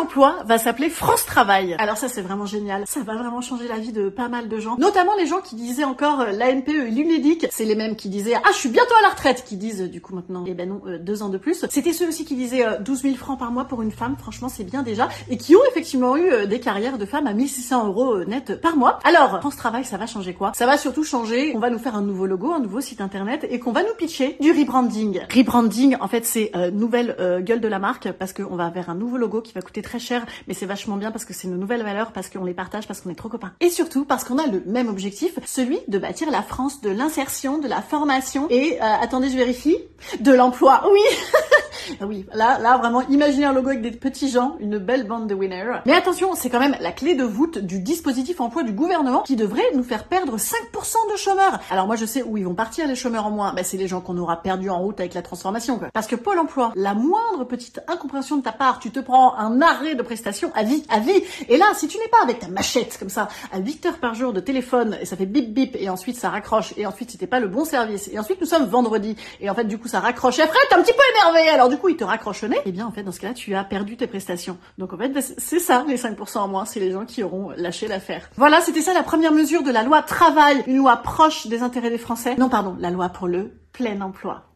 Emploi va s'appeler France Travail. Alors ça c'est vraiment génial. Ça va vraiment changer la vie de pas mal de gens. Notamment les gens qui disaient encore euh, l'ANPE et l'UNEDIC. C'est les mêmes qui disaient ah je suis bientôt à la retraite. Qui disent euh, du coup maintenant eh ben non euh, deux ans de plus. C'était ceux aussi qui disaient 12 000 francs par mois pour une femme. Franchement c'est bien déjà. Et qui ont effectivement eu des carrières de femmes à 1600 euros net par mois. Alors France Travail ça va changer quoi? Ça va surtout changer. On va nous faire un nouveau logo, un nouveau site internet et qu'on va nous pitcher du rebranding. Rebranding en fait c'est nouvelle gueule de la marque parce qu'on va vers un nouveau logo qui va coûter très cher, mais c'est vachement bien parce que c'est nos nouvelles valeurs, parce qu'on les partage, parce qu'on est trop copains. Et surtout parce qu'on a le même objectif, celui de bâtir la France de l'insertion, de la formation et, euh, attendez, je vérifie, de l'emploi. Oui oui, là, là, vraiment, imaginez un logo avec des petits gens, une belle bande de winners. Mais attention, c'est quand même la clé de voûte du dispositif emploi du gouvernement qui devrait nous faire perdre 5% de chômeurs. Alors moi, je sais où ils vont partir les chômeurs en moins. Ben, c'est les gens qu'on aura perdus en route avec la transformation, quoi. Parce que Pôle emploi, la moindre petite incompréhension de ta part, tu te prends un arrêt de prestation à vie, à vie. Et là, si tu n'es pas avec ta machette, comme ça, à 8 heures par jour de téléphone, et ça fait bip bip, et ensuite ça raccroche, et ensuite c'était pas le bon service, et ensuite nous sommes vendredi, et en fait, du coup, ça raccroche. Et Fred, t'es un petit peu énervé, alors du coup, il te raccroche nez, et eh bien en fait dans ce cas-là tu as perdu tes prestations. Donc en fait bah, c'est ça les 5% en moins, c'est les gens qui auront lâché l'affaire. Voilà, c'était ça la première mesure de la loi travail, une loi proche des intérêts des Français. Non pardon, la loi pour le plein emploi.